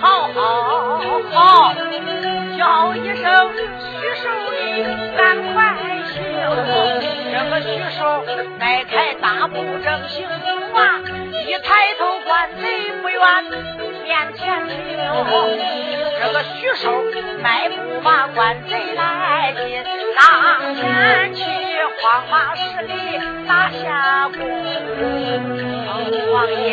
好好好，叫一声。赶快行！这个徐寿迈开大步正行啊，一抬头观贼不远面前停。这个徐寿迈步把关贼来进，当前去慌马十里打下宫。王爷，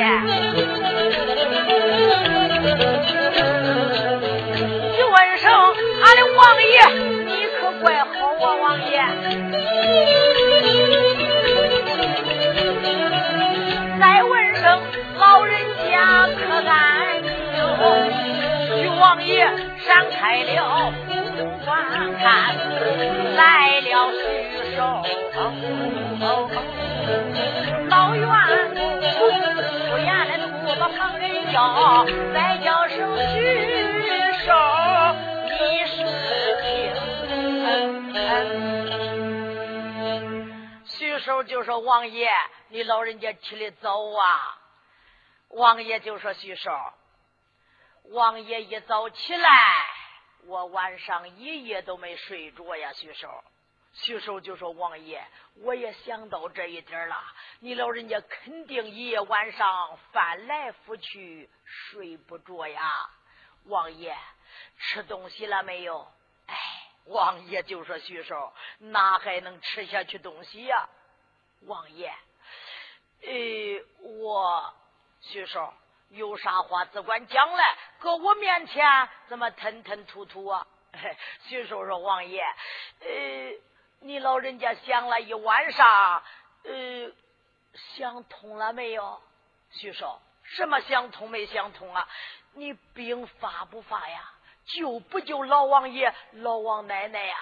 一问声，俺的王爷。你可怪好啊，王爷！再问声老人家可安宁？徐王爷闪开了公观看，来了徐寿，老员的吐把旁人叫，再叫声徐寿。徐寿就说：“王爷，你老人家起来早啊！”王爷就说：“徐寿，王爷一早起来，我晚上一夜都没睡着呀。”徐寿，徐寿就说：“王爷，我也想到这一点了，你老人家肯定一夜晚上翻来覆去睡不着呀。王爷，吃东西了没有？”哎。王爷就说：“徐寿，哪还能吃下去东西呀？”王爷，呃，我徐寿有啥话只管讲来，搁我面前怎么吞吞吐吐啊？徐寿说：“王爷，呃，你老人家想了一晚上，呃，想通了没有？”徐寿，什么想通没想通啊？你兵发不发呀？救不救老王爷、老王奶奶呀？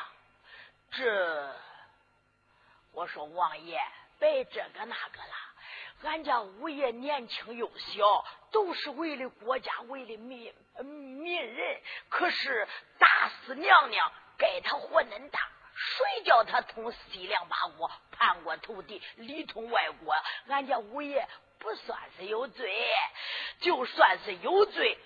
这，我说王爷，别这个那个了。俺家五爷年轻又小，都是为了国家，为了民民人。可是大司娘娘该他活恁大，谁叫他通西凉八国、叛国投敌、里通外国？俺家五爷不算是有罪，就算是有罪，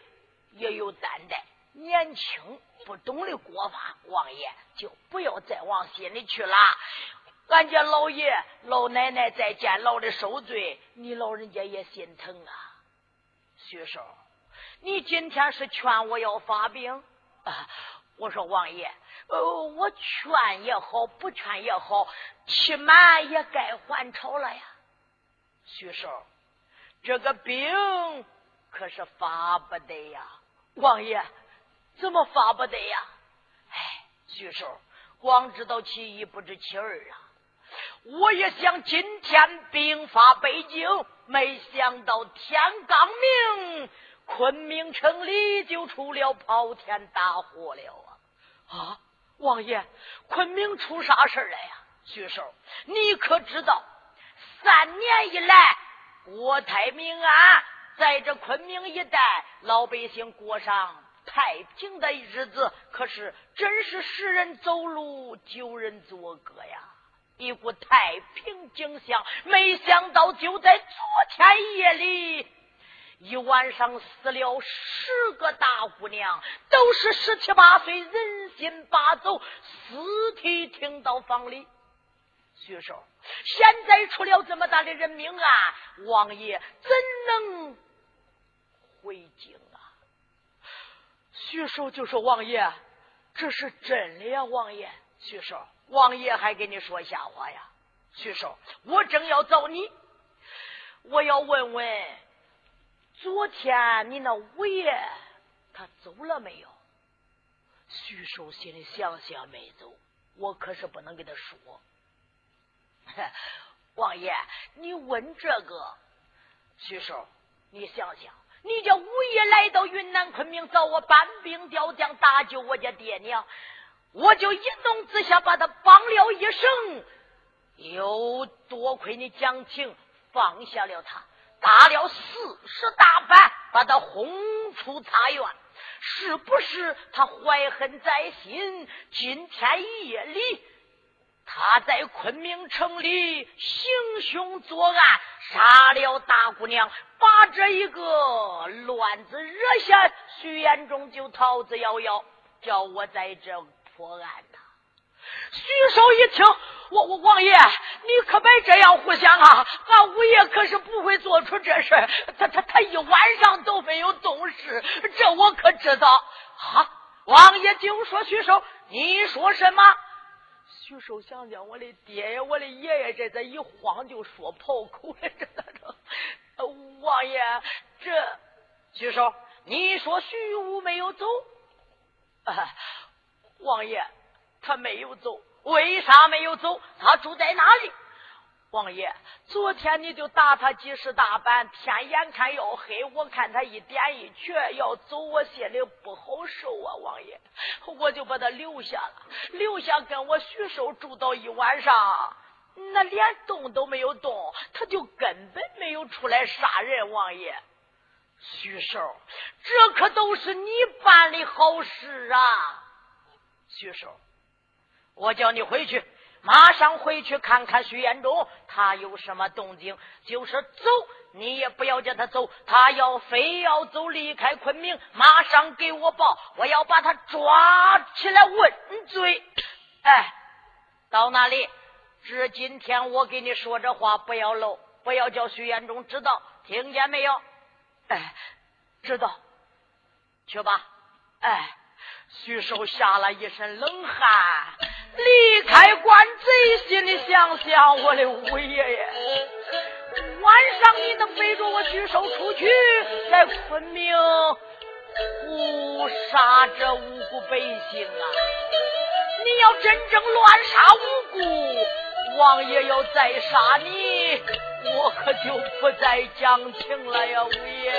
也有担待。年轻不懂的国法，王爷就不要再往心里去了。俺家老爷老奶奶在监牢里受罪，你老人家也心疼啊。徐寿，你今天是劝我要发兵？我说王爷，呃，我劝也好，不劝也好，起码也该还朝了呀。徐寿，这个兵可是发不得呀，王爷。怎么发不得呀？哎，徐寿，光知道其一不知其二啊！我也想今天兵发北京，没想到天刚明，昆明城里就出了滔天大祸了啊！啊，王爷，昆明出啥事了呀？徐寿，你可知道，三年以来国泰民安，在这昆明一带，老百姓过上。太平的日子，可是真是十人走路，九人作歌呀！一股太平景象。没想到就在昨天夜里，一晚上死了十个大姑娘，都是十七八岁，人心八走，尸体停到房里。徐寿，现在出了这么大的人命案，王爷怎能回京啊？徐寿就说：“王爷，这是真的呀，王爷。”徐寿，王爷还给你说瞎话呀，徐寿，我正要找你，我要问问，昨天你那五爷他走了没有？徐寿心里想想没走，我可是不能跟他说。王爷，你问这个，徐寿，你想想，你家五爷来到云南昆明找我搬兵调将搭救我家爹娘，我就一怒之下把他绑了一绳，又多亏你讲情放下了他，打了四十大板，把他轰出茶园。是不是他怀恨在心？今天夜里。他在昆明城里行凶作案，杀了大姑娘，把这一个乱子惹下，徐延忠就逃之夭夭，叫我在这破案呐。徐少一听，我我王爷，你可别这样胡想啊！俺五爷可是不会做出这事他他他一晚上都没有动事，这我可知道。哈，王爷就说徐寿，你说什么？徐寿想想，我的爹呀，我的爷爷，这这一晃就说跑口了，这咋着？王爷，这徐寿，你说徐武没有走？啊王爷，他没有走，为啥没有走？他住在哪里？王爷，昨天你就打他几十大板，天眼看要黑，我看他一点一瘸要走，我心里不好受啊！王爷，我就把他留下了，留下跟我徐寿住到一晚上，那连动都没有动，他就根本没有出来杀人。王爷，徐寿，这可都是你办的好事啊！徐寿，我叫你回去。马上回去看看徐延忠，他有什么动静？就是走，你也不要叫他走。他要非要走，离开昆明，马上给我报，我要把他抓起来问罪。哎，到那里？是今天我给你说这话，不要漏，不要叫徐延忠知道，听见没有？哎，知道。去吧。哎，徐寿吓了一身冷汗。离开官贼，心里想想我的五爷爷。晚上你能背着我举手出去，在昆明误杀这无辜百姓啊！你要真正乱杀无辜，王爷要再杀你，我可就不再讲情了呀，五爷。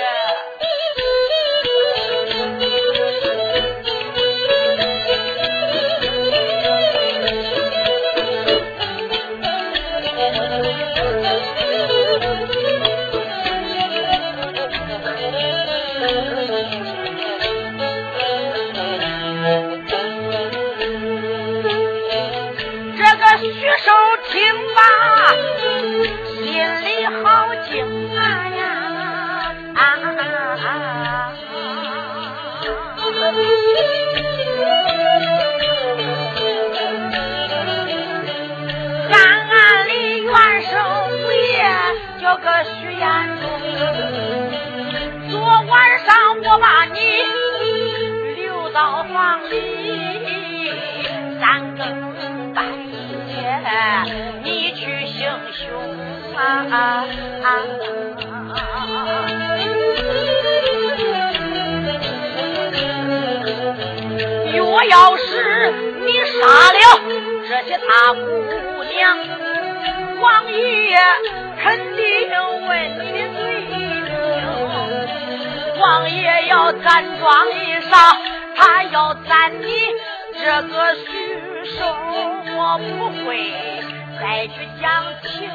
若要是你杀了这些大姑娘，王爷肯定问你的罪名。王爷要暂装一杀，他要斩你这个虚手，我不会。再去讲情！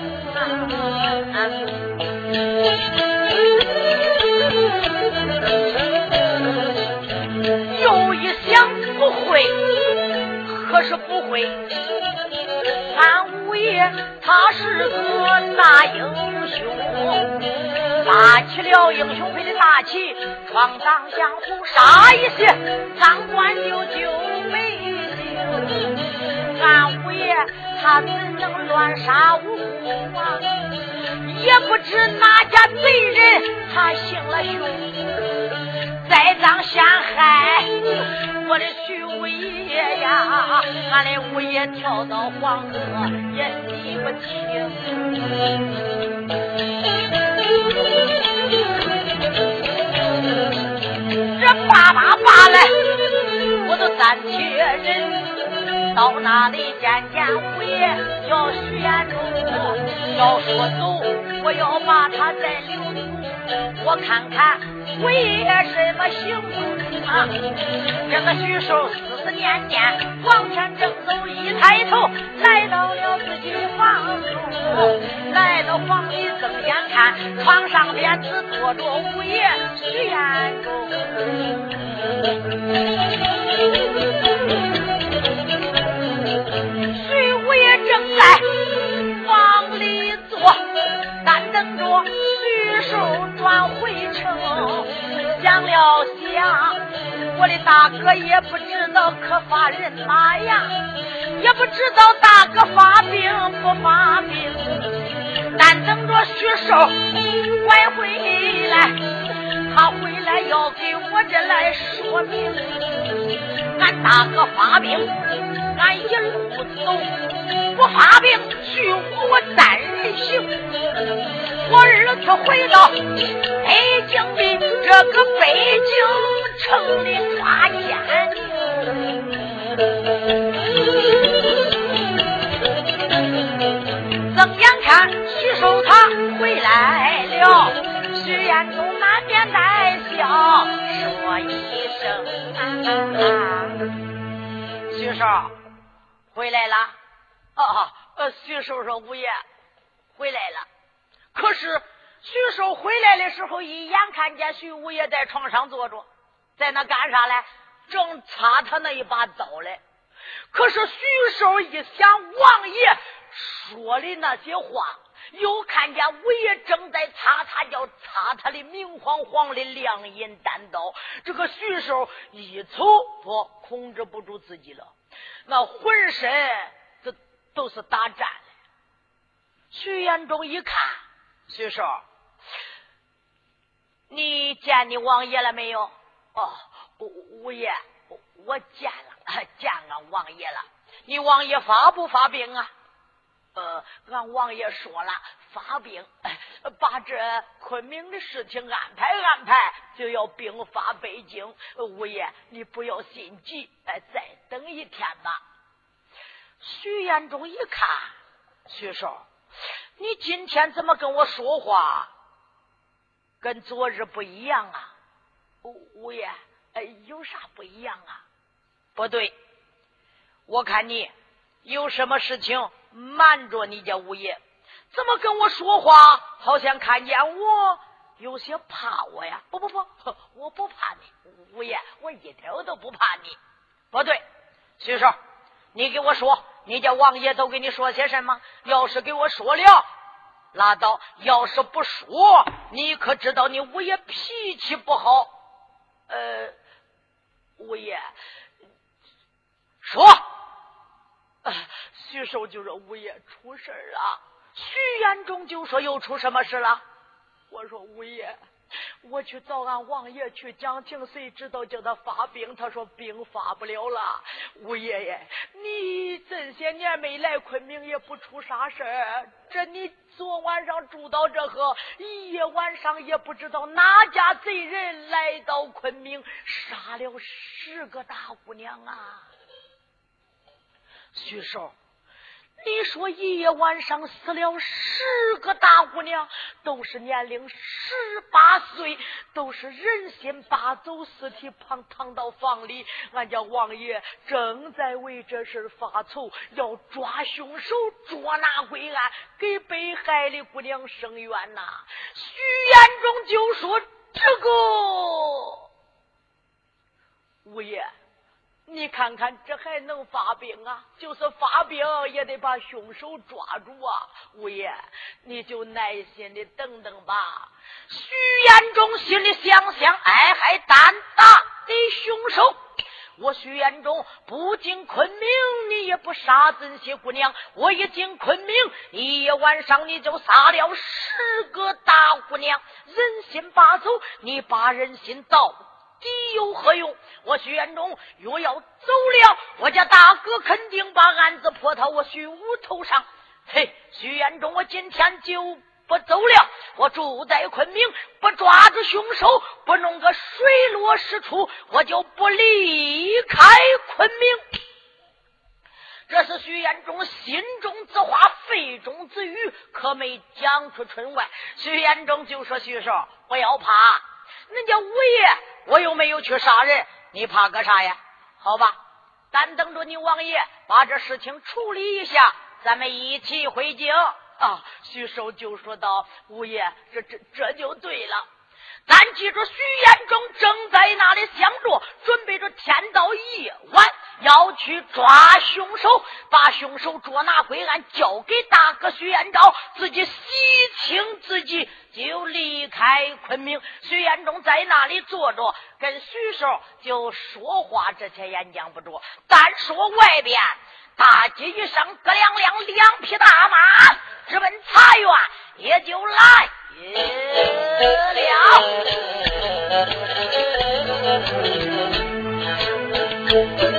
又一想不会，可是不会。俺五爷他是个大英雄，拉起了英雄辈的大旗，闯荡江湖，杀一些贪官就救百姓。俺五爷。他怎能乱杀无？也不知哪家贼人他行了凶，栽赃陷害我的徐五爷呀！俺的五爷跳到黄河也洗不清，这叭叭叭来，我都暂且忍。到那里见见五爷，叫徐延忠，要说走，我要把他再留住，我看看。为什么行啊？这个徐寿思思念念往前正走，一抬头来到了自己的房中，来到房里睁眼看，床上边只坐着五爷徐延忠。在房里坐，但等着徐寿转回城。想了想，我的大哥也不知道可发人马呀，也不知道大哥发病不发病。但等着徐寿快回来，他回来要给我这来说明。俺大哥发病，俺一路走；不发病，徐我单人行。我二次回到北京的这个北京城里抓奸，睁眼看徐寿他回来了，徐彦宗满面带笑说一声：“徐寿回来了。”啊，呃，徐寿说：“五爷回来了。”可是徐寿回来的时候，一眼看见徐五爷在床上坐着，在那干啥嘞？正擦他那一把刀嘞。可是徐寿一想王爷说的那些话，又看见五爷正在擦他，叫擦他的明晃晃的亮银单刀。这个徐寿一瞅，不控制不住自己了，那浑身这都是打颤的。徐延忠一看。徐寿，你见你王爷了没有？哦，五爷，我见了，见了王爷了。你王爷发不发兵啊？呃，俺王爷说了，发兵，把这昆明的事情安排安排，就要兵发北京。五爷，你不要心急，哎，再等一天吧。徐延忠一看，徐寿。你今天怎么跟我说话，跟昨日不一样啊？五五爷，哎，有啥不一样啊？不对，我看你有什么事情瞒着你家五爷，怎么跟我说话，好像看见我有些怕我呀？不不不，我不怕你，五爷，我一点都不怕你。不对，徐寿。你给我说，你家王爷都给你说些什么？要是给我说了，拉倒；要是不说，你可知道你五爷脾气不好？呃，五爷说，徐寿就说五爷出事了。徐延忠就说又出什么事了？我说五爷。我去找俺王爷去讲情，谁知道叫他发兵？他说兵发不了了。五爷爷，你这些年没来昆明，也不出啥事儿。这你昨晚上住到这呵，一夜晚上也不知道哪家贼人来到昆明，杀了十个大姑娘啊！徐寿。你说一夜晚上死了十个大姑娘，都是年龄十八岁，都是人心八走，尸体旁躺到房里。俺家王爷正在为这事发愁，要抓凶手，捉拿归案，给被害的姑娘伸冤呐。徐延忠就说：“这个五爷。”你看看，这还能发兵啊？就是发兵，也得把凶手抓住啊！五爷，你就耐心的等等吧。徐延忠心里想想，哎，还胆大的凶手！我徐延忠不进昆明，你也不杀这些姑娘；我一进昆明，一晚上你就杀了十个大姑娘，人心八走，你把人心倒。敌有何用？我徐延忠若要走了，我家大哥肯定把案子泼到我徐武头上。嘿，徐延忠，我今天就不走了。我住在昆明，不抓住凶手，不弄个水落石出，我就不离开昆明。这是徐延忠心中之话，肺中之语，可没讲出村外。徐延忠就说：“徐少，不要怕，恁家五爷我又没有去杀人，你怕个啥呀？好吧，咱等着你王爷把这事情处理一下，咱们一起回京。”啊，徐寿就说道：“五爷，这这这就对了。”咱记住，徐延忠正在那里想着，准备着天到夜晚要去抓凶手，把凶手捉拿归案，交给大哥徐延昭，自己洗清自己，就离开昆明。徐延忠在那里坐着，跟徐寿就说话，这些演讲不着。单说外边大街一声，哥两辆两匹大马直奔茶园，也就来。了。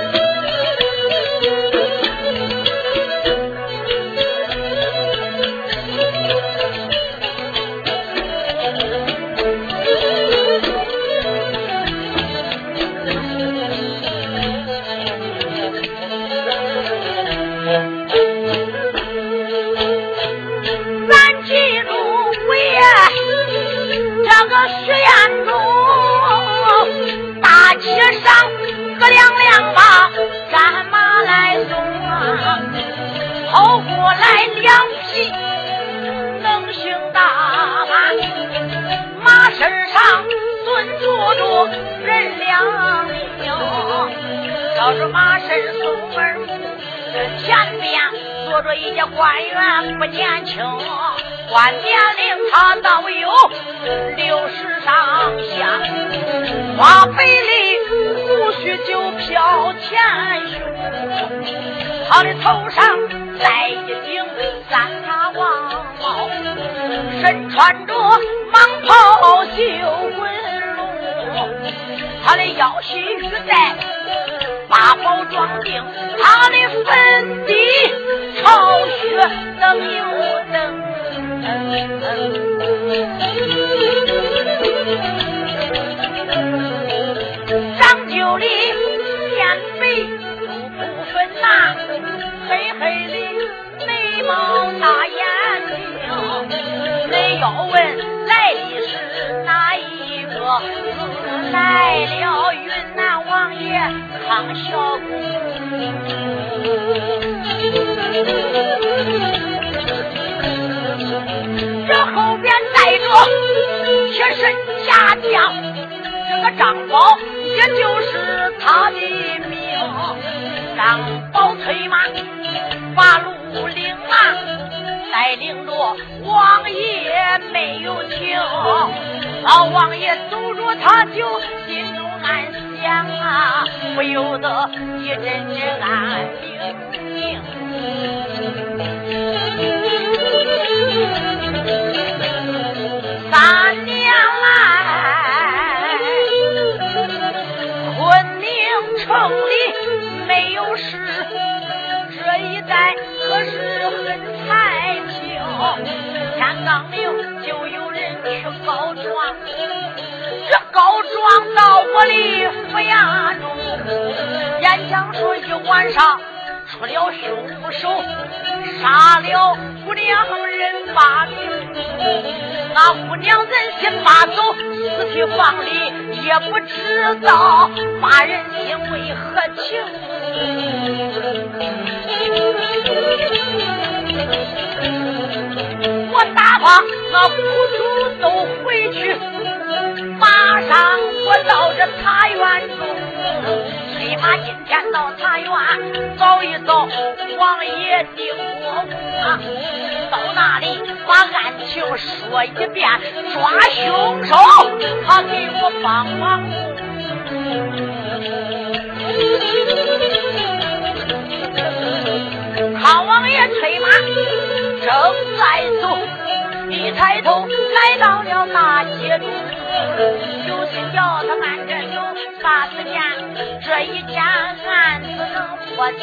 个石彦中，大街上喝两两把战马来送啊，跑过来两匹能行大马，马身上蹲坐着人两名，挑着马身松门，前边坐着一家官员不见轻。官年龄他倒有六十上下，花白里胡须就飘前胸，他的头上戴一顶三叉王帽，身穿着蟒袍绣纹龙，他的腰系玉带。八宝装订，他的粉底朝雪灯又灯，长久里面肥都不分呐，黑黑的眉毛大眼睛，你要问来的是哪一个？来了云南王爷。康小公，带着贴身家将，这个张宝也就是他的命。张宝催马把路领啊，带领着王爷没有停。老王爷走着他就心中暗想啊。不由得一阵阵暗明三明城里没有事，这一带可是很太平。天刚明就有人去告状。这告状到我的府衙中，演讲说一晚上出了凶手，杀了姑娘人八名，那姑娘人心八走，死去房里也不知道八人心为何情。我打发那苦主都回去。马上我到这茶园中，立马今天到茶园走一走，王爷定过啊，到那里把案情说一遍，抓凶手，他给我帮忙。康王爷催马正在走，一抬头来到了大街中。叫他慢着走，啥时间？这一件案子能破清？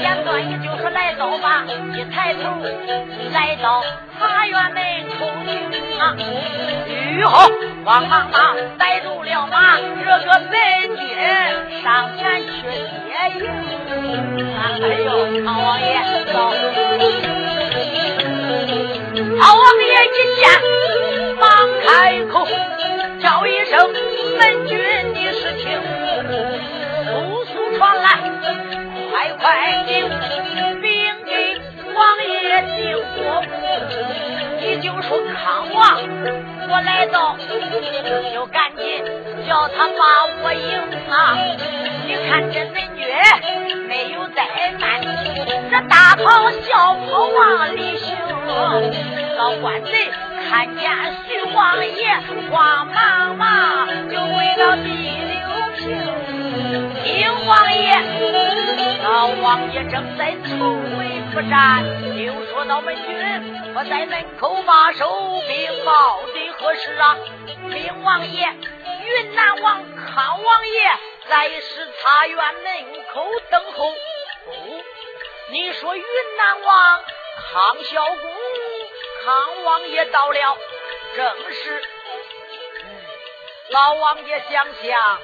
简短也就说来到吧，一抬头来到法院门口啊，哟呵，慌忙忙逮住了马，这个门军上前去接应。哎呦，康王爷走，康王爷一见，忙开口叫一声：“门军，你是听？速速传来，快快禀禀给王爷进国你就说康王，我来到，就赶紧叫他把我迎啊！你看这门军没有怠慢，这大跑小跑往里行，老官贼看见徐王爷，慌忙忙就跪到地六平，听王爷，老王爷正在愁眉不展，听说到门军。我在门口把守，禀报的何事啊？禀王爷，云南王康王爷在视察院门口等候。哦，你说云南王康孝公康王爷到了，正是。老王爷想想，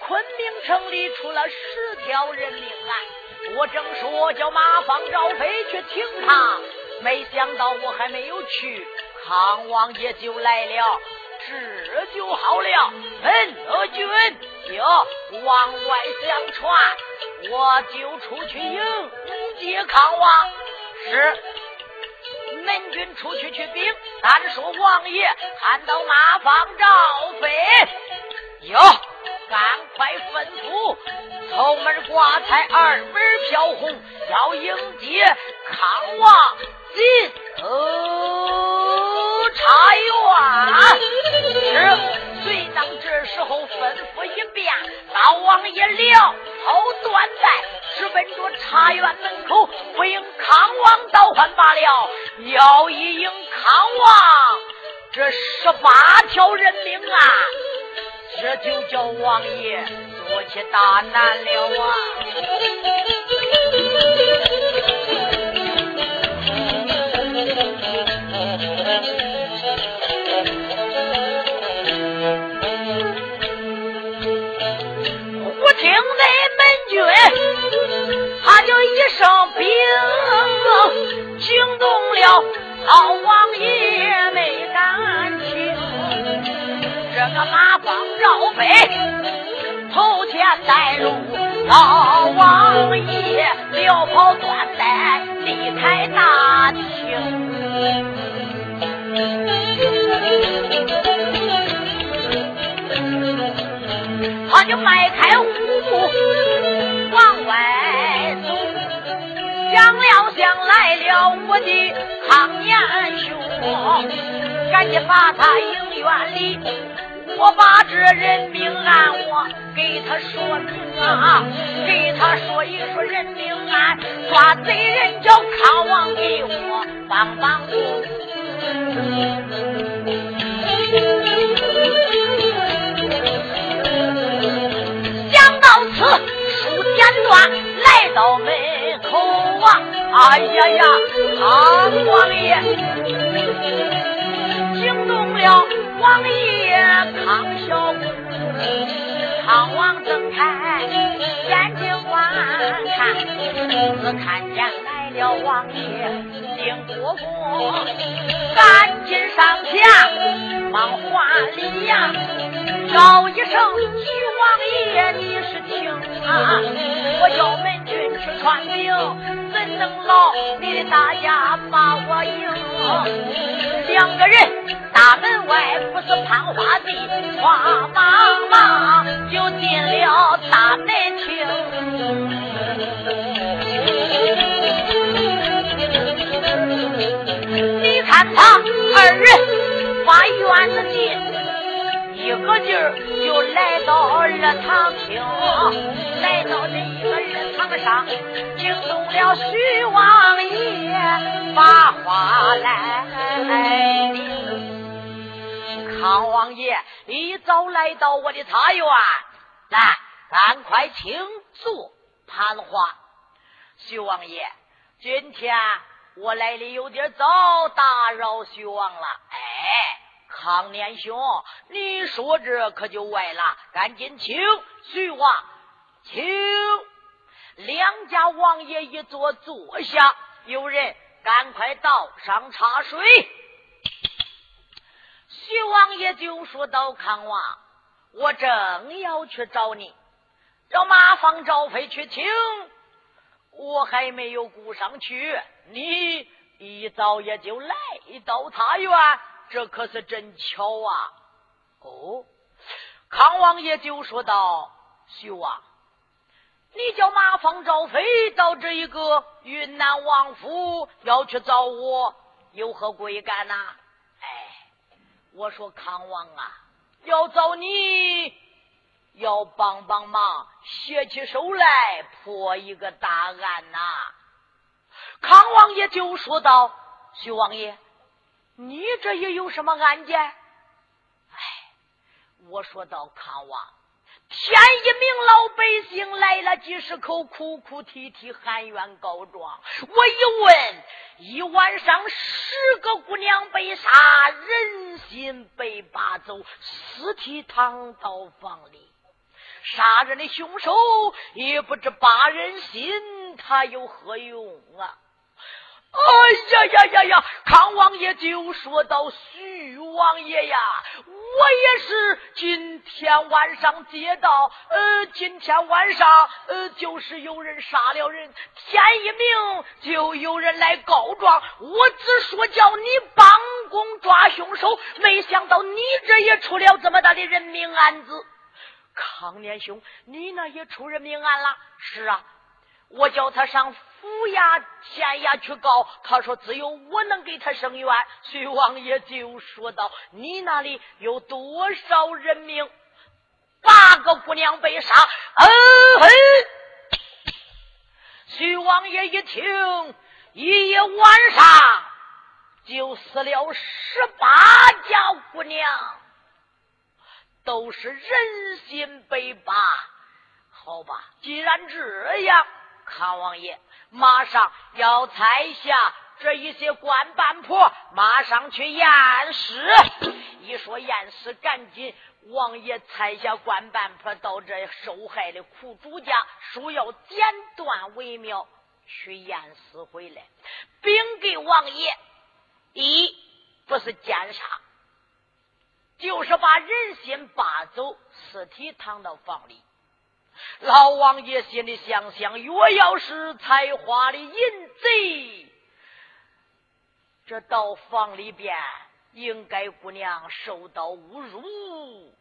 昆明城里出了十条人命案，我正说叫马方赵飞去请他。没想到我还没有去，康王爷就来了，这就好了。门军有往外相传，我就出去迎接康王。是门军出去去禀，单说王爷看到马房赵飞，哟，赶快吩咐头门挂彩，二门飘红，要迎接康王。进哦，茶园是随当这时候吩咐一遍，老王爷了头断带，直奔着茶园门口，不应康王倒换罢了，要一应康王，这十八条人命啊，这就叫王爷做起大难了啊！他就一声兵，惊动了老王爷没敢听。这个马放绕飞，头前带路，老王爷撩袍断带离开大厅。他就迈开五步往外，想了想来了我的康年兄，赶紧把他迎院里，我把这人命案我给他说明啊，给他说一说人命案，抓贼人叫康王给我帮帮来哎呀呀，康王爷惊动了王爷康小公，康王睁开眼睛观看，只看见来了王爷丁国公，赶紧上前忙还礼呀，叫一声徐王爷，你是听啊？我叫门军去传令，怎能劳你的大家把我迎？两个人大门外不是攀花地，慌忙忙就进了大门厅。你看他二人把院子进，一个劲儿就来到二堂厅，来到这。上惊动了徐王爷，把话来。康王爷一早来到我的茶园，来，赶快请坐谈话。徐王爷，今天我来的有点早，打扰徐王了。哎，康年兄，你说这可就歪了，赶紧请徐王，请两家王爷一坐坐下，有人赶快倒上茶水。徐王爷就说道：“康王，我正要去找你，让马放赵飞去请。”我还没有顾上去，你一早也就来到茶园，这可是真巧啊！哦，康王爷就说道：“徐王，你叫马方赵飞到这一个云南王府要去找我，有何贵干呐？”哎，我说康王啊，要找你。要帮帮忙，写起手来破一个大案呐！康王爷就说道：“徐王爷，你这也有什么案件？”哎，我说道：“康王，天一明，老百姓来了几十口，哭哭啼啼，喊冤告状。我一问，一晚上十个姑娘被杀，人心被拔走，尸体躺到房里。”杀人的凶手也不知扒人心，他有何用啊？哎呀呀呀呀！康王爷就说到：“徐王爷呀，我也是今天晚上接到，呃，今天晚上呃，就是有人杀了人，天一明就有人来告状。我只说叫你帮工抓凶手，没想到你这也出了这么大的人命案子。”康年兄，你那也出人命案了？是啊，我叫他上府衙、县衙去告，他说只有我能给他伸冤。徐王爷就说道：“你那里有多少人命？八个姑娘被杀。”嗯，徐王爷一听，一夜晚上就死了十八家姑娘。都是人心被拔，好吧，既然这样，康王爷马上要拆下这一些官办婆，马上去验尸。一说验尸，赶紧王爷拆下官办婆到这受害的苦主家，说要剪断为妙，去验尸回来，禀给王爷：一不是奸杀。就是把人心扒走，尸体躺到房里。老王爷心里想想，若要是采花的淫贼，这到房里边，应该姑娘受到侮辱，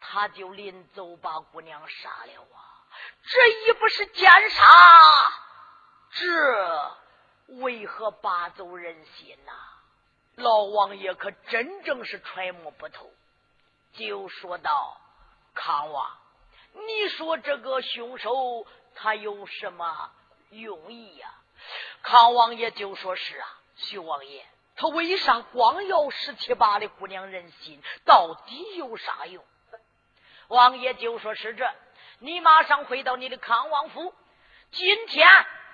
他就临走把姑娘杀了啊！这一不是奸杀，这为何拔走人心呐？老王爷可真正是揣摩不透，就说道：“康王，你说这个凶手他有什么用意呀？”康王爷就说是啊，徐王爷，他为啥光要十七八的姑娘人心？到底有啥用？王爷就说是这，你马上回到你的康王府，今天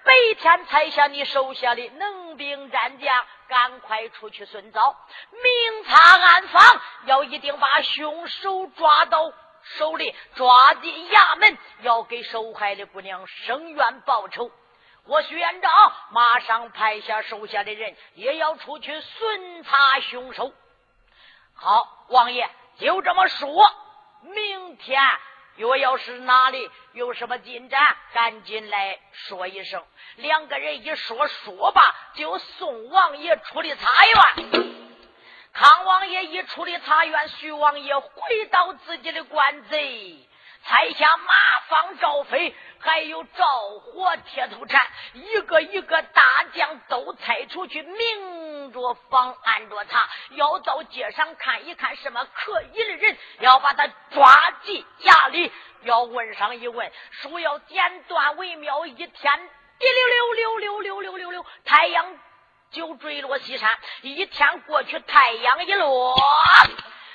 白天采下你手下的能兵战将。赶快出去寻找，明察暗访，要一定把凶手抓到手里，抓进衙门，要给受害的姑娘伸冤报仇。我徐院长马上派下手下的人，也要出去巡查凶手。好，王爷就这么说，明天。若要是哪里有什么进展，赶紧来说一声。两个人一说说罢，就送王爷出的茶院。康王爷一出的茶园，徐王爷回到自己的官子。才下马方赵飞，还有赵火铁头禅，一个一个大将都猜出去，明着房暗着查，要到街上看一看什么可疑的人，要把他抓进衙里，要问上一问，说要剪断为妙。一天滴溜溜溜溜溜溜溜溜，太阳就坠落西山。一天过去，太阳一落。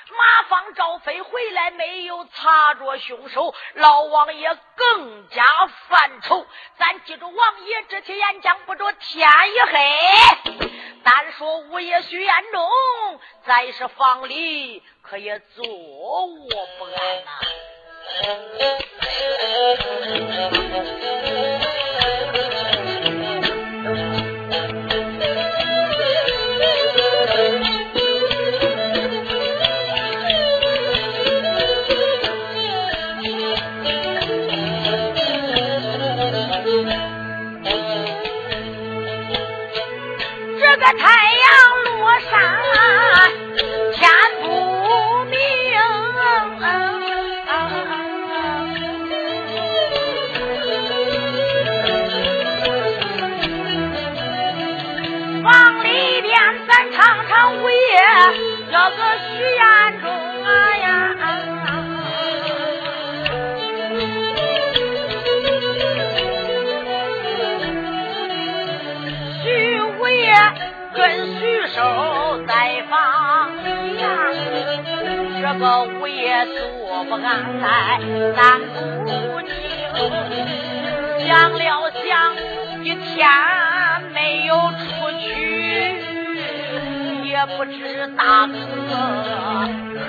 马方赵飞回来，没有查着凶手，老王爷更加犯愁。咱记住，王爷这些言讲不着天一黑。单说五爷徐彦中，在是房里可也坐卧不安呐。坐不安来，三不宁。想了想，一天没有出去，也不知大哥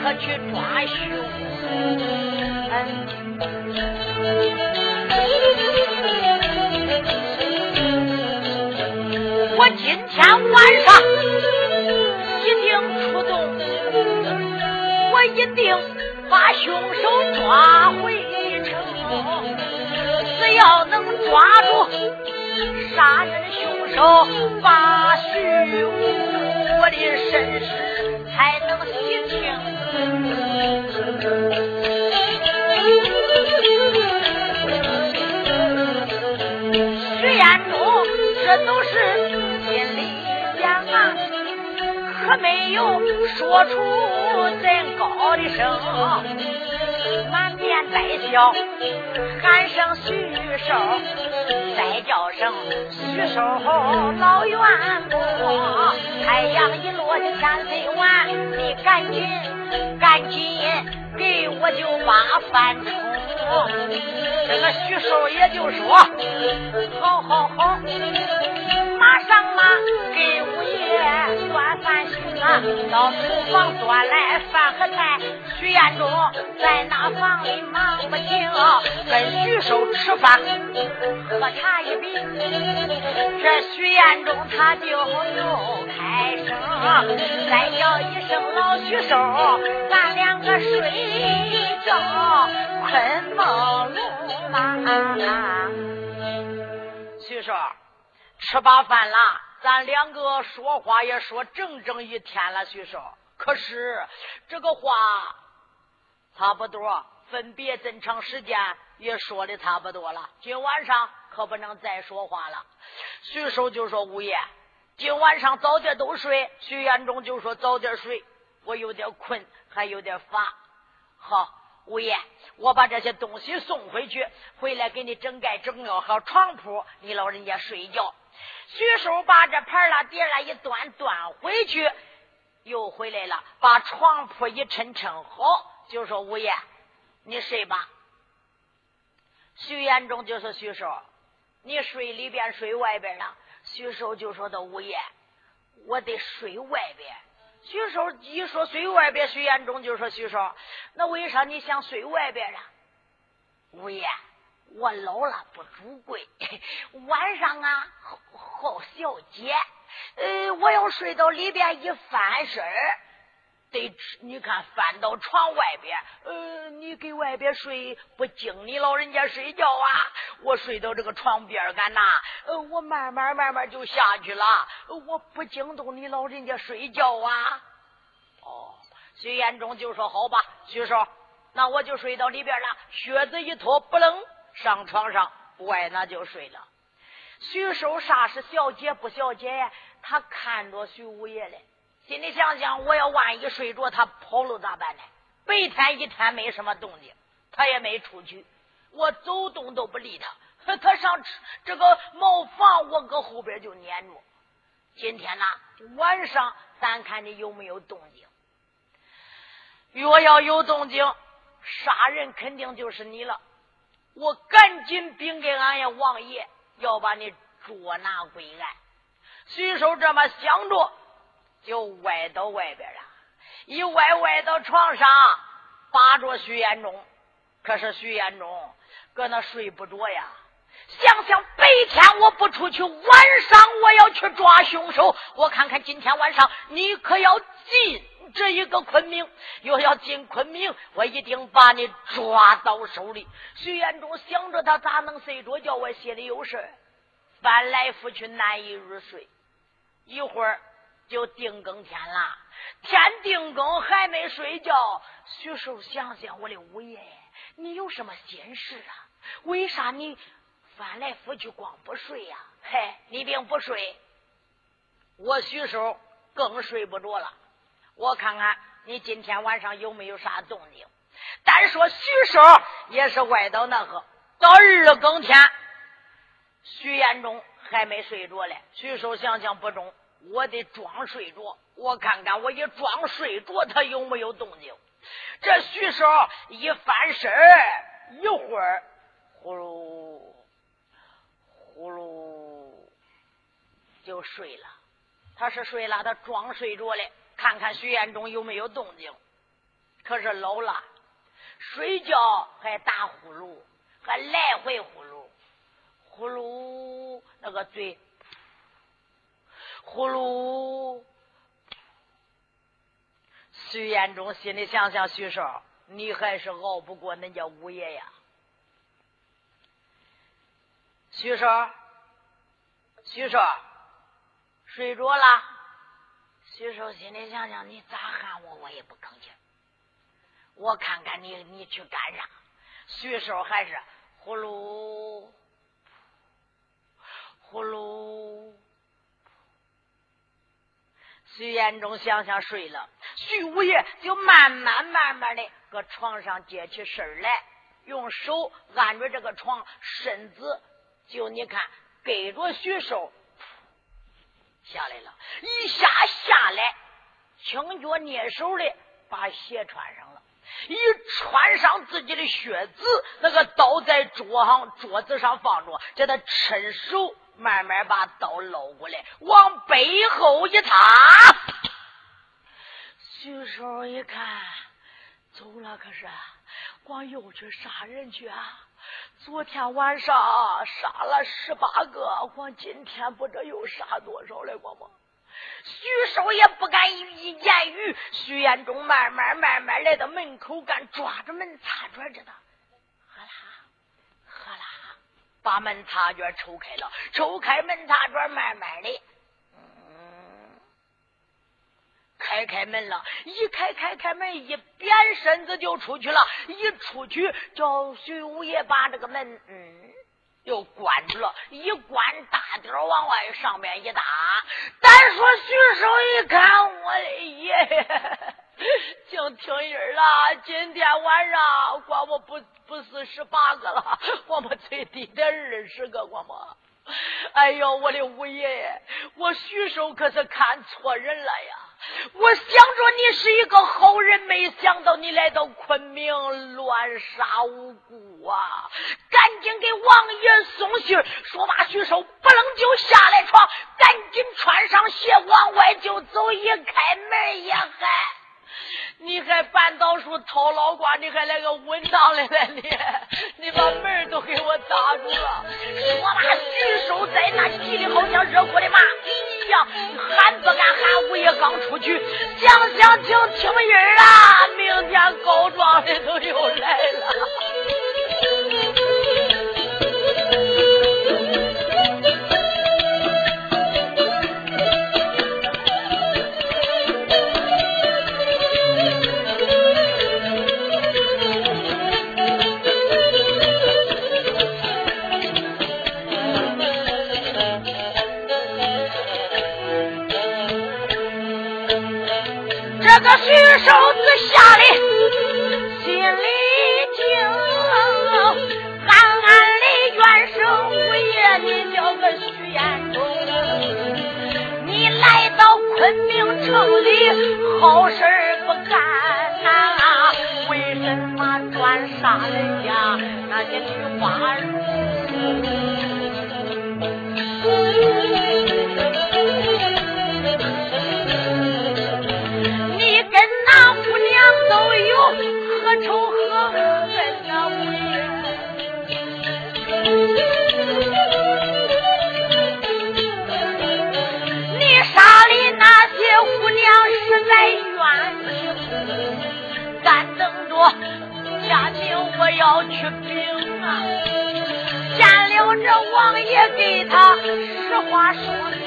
可去抓凶。我今天晚上一定出动。我一定把凶手抓回城，只要能抓住杀人凶手，把徐武的身世才能洗清。徐彦中，这都是心里想啊，可没有说出。人高的声，满面带笑，喊声徐寿，再叫声徐寿老员工。太阳一落，天黑晚，你赶紧赶紧给我就把饭冲。这个徐寿也就说：好好好，马上马给五爷端饭去。到厨房端来饭和菜，徐彦中在那房里忙不停，跟徐寿吃饭喝茶一杯。这徐彦中他就又开声，再叫一声老徐寿，咱两个睡觉困梦龙嘛。徐寿，吃罢饭了。咱两个说话也说整整一天了，徐少。可是这个话差不多，分别这么长时间也说的差不多了。今晚上可不能再说话了。徐寿就说：“五爷，今晚上早点都睡。”徐延忠就说：“早点睡，我有点困，还有点乏。”好，五爷，我把这些东西送回去，回来给你整盖整料好床铺，你老人家睡觉。徐寿把这盘拉碟拉一端端回去，又回来了，把床铺一抻抻好，就说：“五爷，你睡吧。”徐延忠就说：“徐寿，你睡里边睡外边呢？”徐寿就说到：“五爷，我得睡外边。”徐寿一说睡外边，徐延忠就说：“徐寿，那为啥你想睡外边呢？”五爷。我老了不主贵，晚上啊好小姐，呃，我要睡到里边一翻身得你看翻到床外边，呃，你给外边睡不惊你老人家睡觉啊？我睡到这个床边干呐，呃，我慢慢慢慢就下去了，我不惊动你老人家睡觉啊。哦，徐延忠就说好吧，徐寿，那我就睡到里边了，靴子一脱不冷。上床上，外那就睡了。徐寿啥是小姐不小姐呀？他看着徐五爷嘞，心里想想：我要万一睡着，他跑了咋办呢？白天一天没什么动静，他也没出去，我走动都不理他。他上这个茅房，我搁后边就撵着。今天呐，晚上咱看你有没有动静。若要有动静，杀人肯定就是你了。我赶紧禀给俺爷王爷，要把你捉拿归案。徐寿这么想着，就歪到外边了，一歪歪到床上，扒着徐延忠。可是徐延忠搁那睡不着呀。想想白天我不出去，晚上我要去抓凶手。我看看今天晚上你可要进这一个昆明，又要进昆明，我一定把你抓到手里。徐延忠想着他咋能睡着觉？我心里有事翻来覆去难以入睡。一会儿就定更天了，天定更还没睡觉。徐寿想想，我的五爷，你有什么心事啊？为啥你？翻来覆去光不睡呀，嘿，你并不睡，我徐寿更睡不着了。我看看你今天晚上有没有啥动静。单说徐寿也是歪到那个，到二更天，徐延忠还没睡着嘞。徐寿想想不中，我得装睡着，我看看我一装睡着，他有没有动静。这徐寿一翻身一会儿，呼噜。呼噜就睡了，他是睡了，他装睡着嘞，看看徐延忠有没有动静。可是老了，睡觉还打呼噜，还来回呼噜，呼噜那个嘴，呼噜。徐延忠心里想想：徐少，你还是熬不过恁家五爷呀。徐少，徐少，睡着了。徐少心里想想：你咋喊我，我也不吭气。我看看你，你去干啥？徐少还是呼噜呼噜。徐延忠想想睡了，徐五爷就慢慢慢慢的搁床上接起身来，用手按着这个床，身子。就你看，跟着徐寿下来了，一下下来，轻脚蹑手的把鞋穿上了，一穿上自己的靴子，那个刀在桌上桌子上放着，叫他伸手慢慢把刀捞过来，往背后一插。徐寿一看，走了，可是。光又去杀人去啊！昨天晚上杀了十八个，光今天不知又杀多少了，光吗？徐寿也不敢一言语。徐延忠慢慢慢慢来到门口，干抓着门插卷着的，哈啦哈啦，把门擦卷抽开了，抽开门擦卷，慢慢的。开开门了，一开开开门，一扁身子就出去了。一出去，叫徐五爷把这个门嗯又关住了，一关大点往外上面一搭。单说徐寿一看，我的爷，净听音了。今天晚上管我不不是十八个了，我们最低得二十个，我们。哎呦，我的五爷，我徐寿可是看错人了呀！我想着你是一个好人，没想到你来到昆明乱杀无辜啊！赶紧给王爷送信，说罢徐寿不能就下来床，赶紧穿上鞋往外就走，一开门也还。你还半道树掏老瓜，你还来个稳当的了你？你把门都给我打住了！我把徐寿在那急的好像热锅的蚂蚁一呀，喊不敢喊，我也刚出去，想想听听音儿啊，明天告状的都又来了。华儿实话说。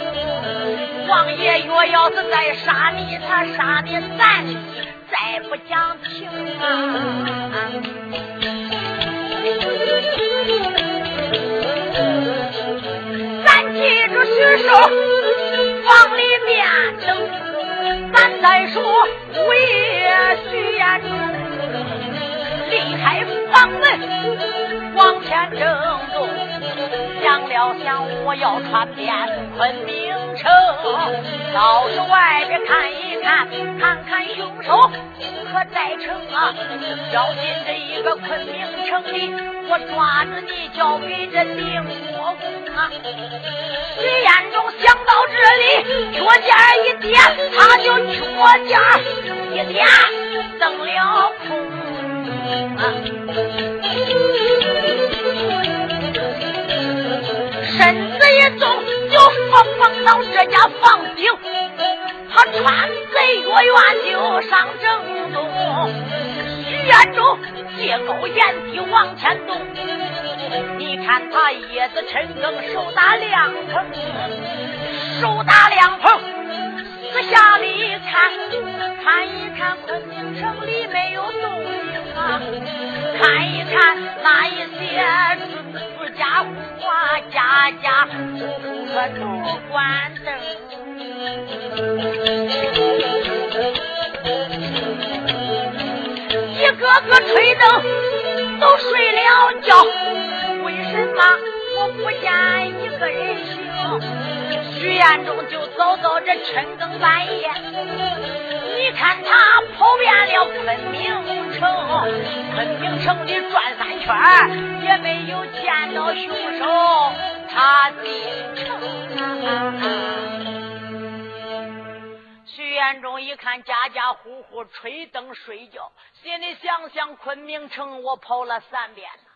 王爷若要是再杀你，他杀的咱再不讲情啊！咱记住徐寿房里面等，咱再说五爷徐延忠离开房门往前正走，要想，我要穿遍昆明。城到这外边看一看，看看凶手。可在城啊！要进这一个昆明城里，我抓着你交给这令国公啊！李彦忠想到这里，脚尖一点，他就脚尖一点，蹬了空啊！放到这家房顶，他穿贼越远就上正东。徐元忠借高沿低往前动，你看他叶子陈更手打凉棚，手打凉棚，四下里看，看一看昆明城里没有动静啊，看一看那一些。家户啊，家家户户可都关灯，一个个吹灯都睡了觉。为什么我不见一个人醒？徐彦中就走到这深更半夜，你看他跑遍了昆明城，昆明城里转三圈，也没有见到凶手，他进城。徐彦忠一看家家户户吹灯睡觉，心里想想：昆明城我跑了三遍了，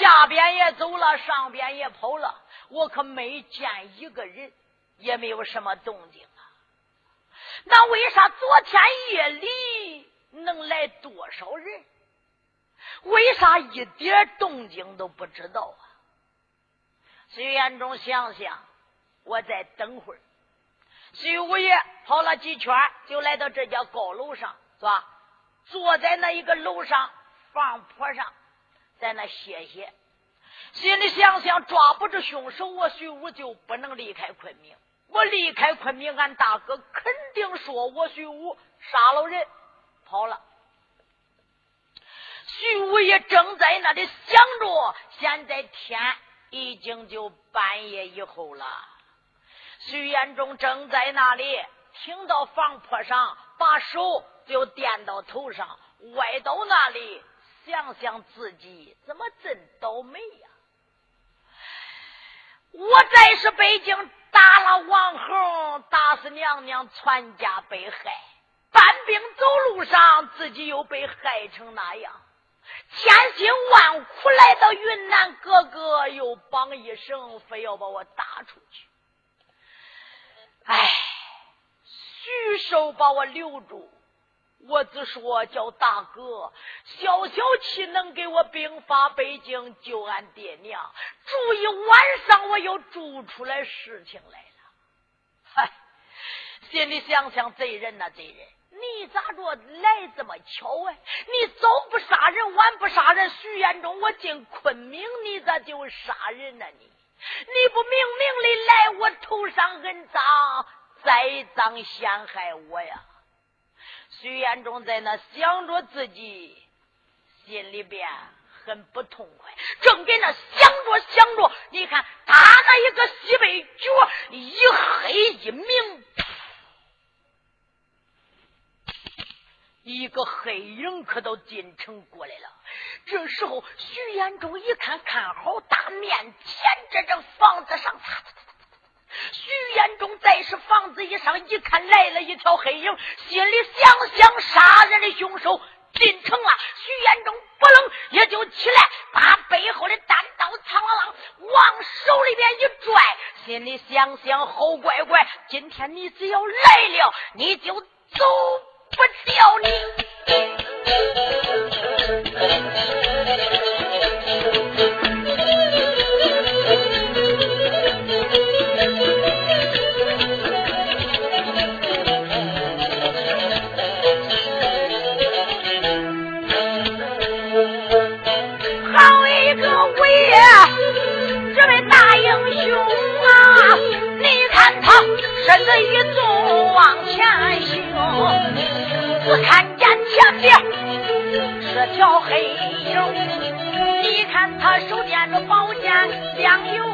下边也走了，上边也跑了。我可没见一个人，也没有什么动静。那为啥昨天夜里能来多少人？为啥一点动静都不知道啊？徐延忠想想，我再等会儿。徐五爷跑了几圈，就来到这家高楼上，是吧？坐在那一个楼上房坡上，在那歇歇。心里想想，抓不住凶手，我徐武就不能离开昆明。我离开昆明，俺大哥肯定说我徐武杀了人，跑了。徐武也正在那里想着，现在天已经就半夜以后了。徐延忠正在那里，听到房坡上，把手就垫到头上，歪到那里，想想自己怎么真倒霉呀！我在是北京打了王侯，打死娘娘，全家被害，搬兵走路上，自己又被害成那样，千辛万苦来到云南，哥哥又绑一绳，非要把我打出去。哎，徐寿把我留住。我只说叫大哥，消消气，能给我兵发北京救俺爹娘。住一晚上，我又住出来事情来了。嗨，心里想想，贼人呐，贼人，你咋着来这么巧哎？你早不杀人，晚不杀人。徐延忠，我进昆明，你咋就杀人呢？你，你不明明的来我头上恩葬，栽赃陷害我呀？徐延忠在那想着自己，心里边很不痛快，正给那想着想着，你看他那一个西北角一黑一明，一个黑影可都进城过来了。这时候，徐延忠一看，看好大面前这这房子上，徐延忠再是房子一上，一看来了一条黑影，心里想想杀人的凶手进城了。徐延忠不冷也就起来，把背后的单刀苍啷啷往手里边一拽，心里想想好乖乖，今天你只要来了，你就走不掉你。小黑影。你看他手掂着宝剑两有，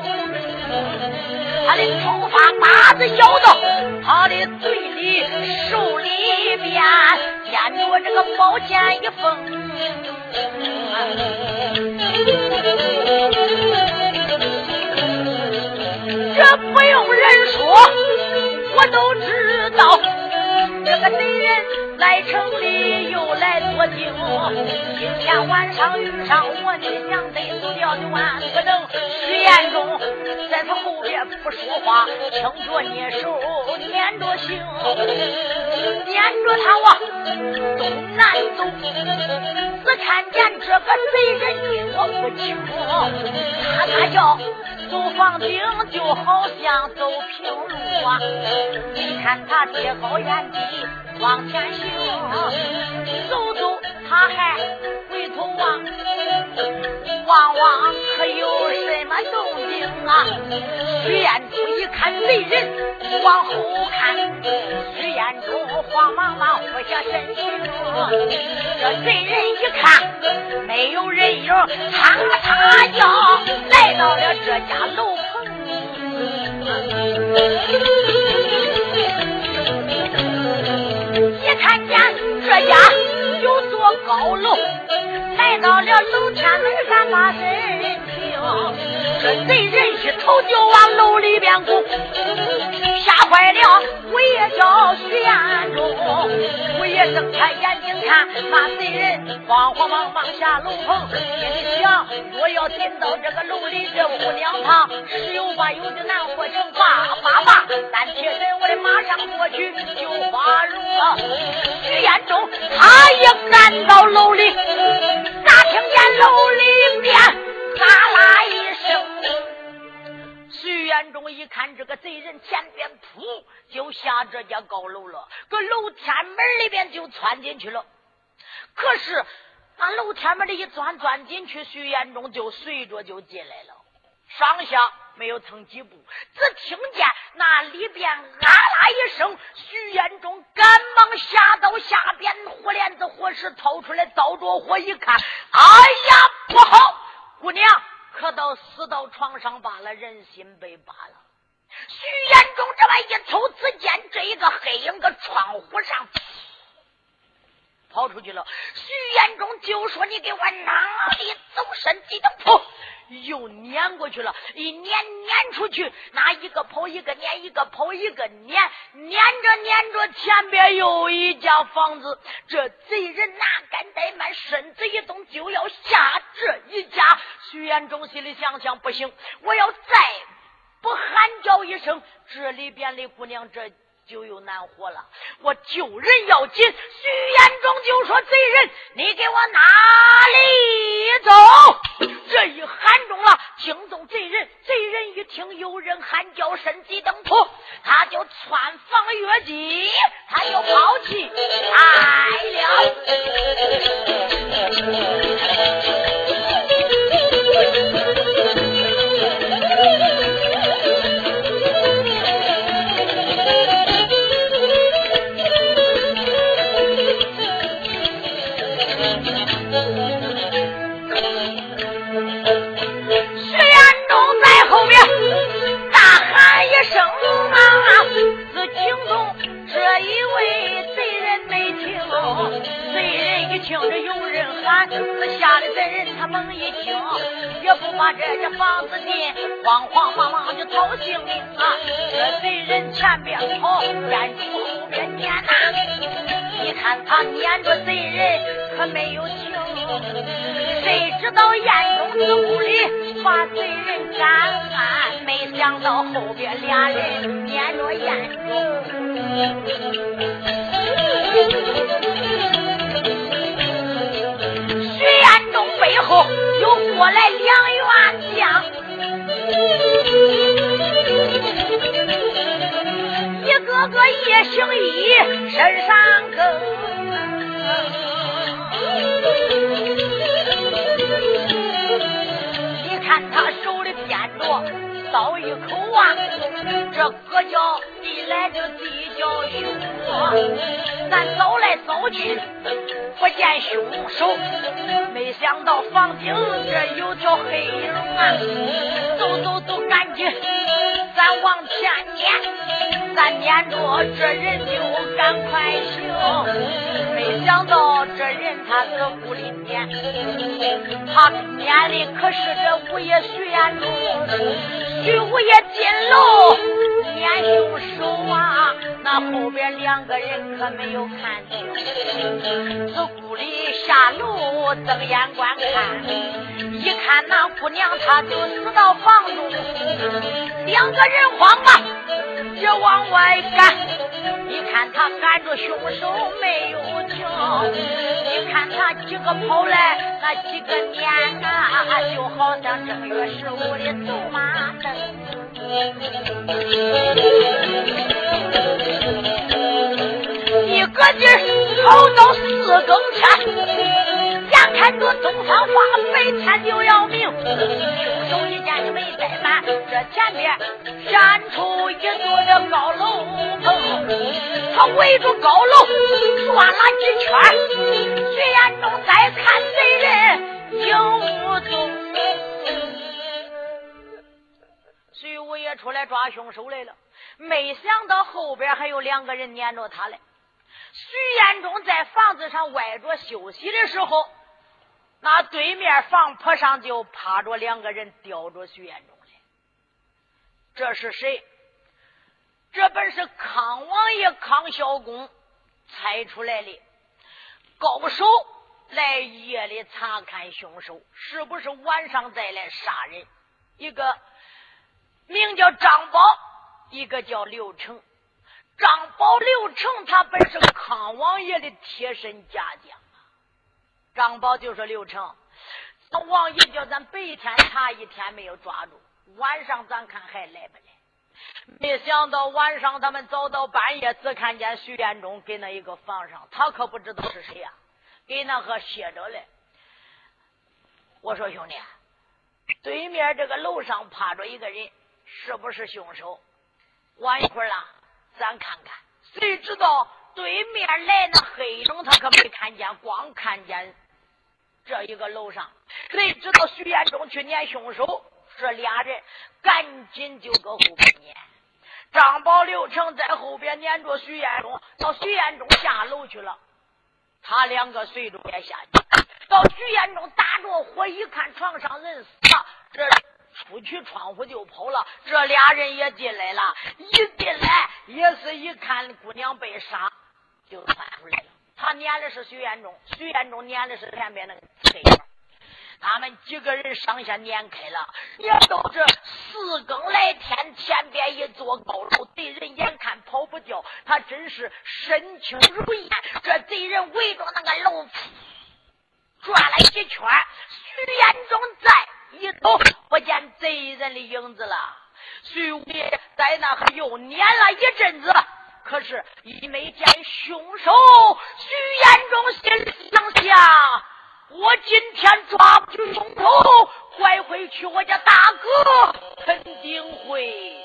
他的头发把子摇到他的嘴里手里边，掂着这个宝剑一封。这不用人说。我都，在城里又来作精。今天晚上遇上我，你想得走掉就万不能。徐彦中在他后边不说话，听着捏手，撵着行，撵着他往东南走。只看见这个贼人我不清，他他叫。走房顶就好像走平路啊！你看他贴高眼低往前行，走走他还回头望，望望可有什么动静啊？徐彦祖一看贼人往后看，徐彦祖慌忙忙俯下身去，这贼人一看没有人影，嚓嚓叫来到了这家。楼棚，家有座高楼，来到了楼天门上把身停，这贼人一头就往楼里边拱。吓坏了，我也叫徐彦中，我也睁开眼睛看，那贼人慌慌忙忙下楼棚，心里想：我要进到这个楼里，这姑娘旁十有八有的难活成。爸爸爸，三铁人，我得马上过去救花荣了。徐彦中他也赶到楼里，咋听见楼里面啦啦一声？徐延忠一看，这个贼人前边噗就下这家高楼了，搁楼天门里边就窜进去了。可是那楼天门里一钻钻进去，徐延忠就随着就进来了。上下没有蹭几步，只听见那里边啊啦一声，徐延忠赶忙下到下边，火帘子火石掏出来，照着火一看，哎呀，不好，姑娘！可到死到床上罢了，人心被扒了。徐延忠这么一瞅，只见这一个黑影搁窗户上跑出去了。徐延忠就说：“你给我哪里走身？”几等噗，又撵过去了。一撵撵出去，那一个跑一个撵，一个跑一个撵，撵着撵着，前边有一家房子。这贼人哪敢怠慢，身子一动就要下这一家。徐延忠心里想想，不行，我要再不喊叫一声，这里边的姑娘这就有难活了。我救人要紧。徐延忠就说：“贼人，你给我哪里走？”这一喊中了，惊动贼人。贼人一听有人喊叫，身急灯扑，他就窜房越进，他就跑起来了。这有人喊，这吓得贼人他猛一惊，也不把这这房子进，慌慌忙忙就逃性命啊！这贼人前边跑，眼珠后边撵呐，你看他撵着贼人可没有停，谁知道燕中子屋里把贼人赶，没想到后边俩人撵着燕中。后又过来两员将，一个个夜行衣，身上更。你看他手里掂着刀一口啊，这个叫地来就地叫凶，咱走来走去。不见凶手，没想到房顶这有条黑影啊！走走走，赶紧，咱往前撵，咱撵着这人就赶快行。没想到这人他搁屋里撵，他撵的可是这五爷徐彦中，徐五爷进楼撵凶手啊！那后边两个人可没有看清，自屋里下楼瞪眼观看，一看那姑娘，她就死到房中，两个人慌吧，就往外赶。你看他赶着凶手没有停，你看他几个跑来，那几个撵啊，就好像正月十五的走马灯。一个劲儿跑到四更天，眼看着东方花，白天就要明。凶手一见就没怠慢，这前边闪出一座的高楼棚，他围住高楼转了几圈，徐眼中再看贼人影无踪。也出来抓凶手来了。没想到后边还有两个人撵着他嘞。徐彦忠在房子上歪着休息的时候，那对面房坡上就趴着两个人吊着徐彦忠嘞。这是谁？这本是康王爷康孝公猜出来的高手，来夜里查看凶手，是不是晚上再来杀人？一个名叫张宝。一个叫刘成，张宝刘成，他本是康王爷的贴身家将啊。张宝就说：“刘成，那王爷叫咱白天查一天没有抓住，晚上咱看还来不来？没想到晚上他们早到半夜，只看见徐彦忠给那一个房上，他可不知道是谁呀，给那个歇着嘞。我说兄弟，对面这个楼上趴着一个人，是不是凶手？”晚一会儿了，咱看看。谁知道对面来那黑影，他可没看见，光看见这一个楼上。谁知道徐延忠去撵凶手，这俩人赶紧就搁后边撵。张宝、刘成在后边撵着徐延忠，到徐延忠下楼去了，他两个随着也下去。到徐延忠打着火一看，床上人死了，这。出去窗户就跑了，这俩人也进来了，一进来也是一看姑娘被杀，就窜出来了。他撵的是徐彦忠，徐彦忠撵的是前边那个。他们几个人上下撵开了，也都是四更来天，前边一座高楼，贼人眼看跑不掉，他真是身轻如燕。这贼人围着那个楼转了几圈，徐彦忠在。一头不见贼人的影子了，徐武爷在那还又撵了一阵子，可是一没见凶手。徐延忠心里想下：我今天抓不住凶手，拐回去我家大哥肯定会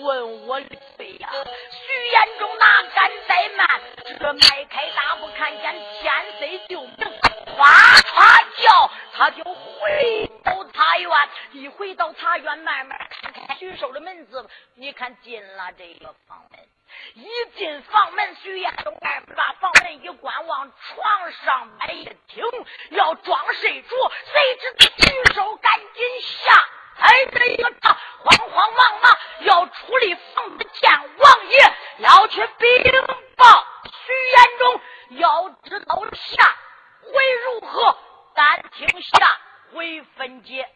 问我的罪呀。徐延忠哪敢怠慢，这迈开大步，看见天色就明，哗哗叫，他就回到。茶园一回到茶园，慢慢看看徐寿的门子。你看进了这个房门，一进房门，徐彦东把房门一关，往床上摆一听，要装睡着，谁知道举手赶紧下，哎，这一个他慌慌忙忙要出力房子见王爷，要去禀报徐延忠，要知道下会如何，单听下回分解。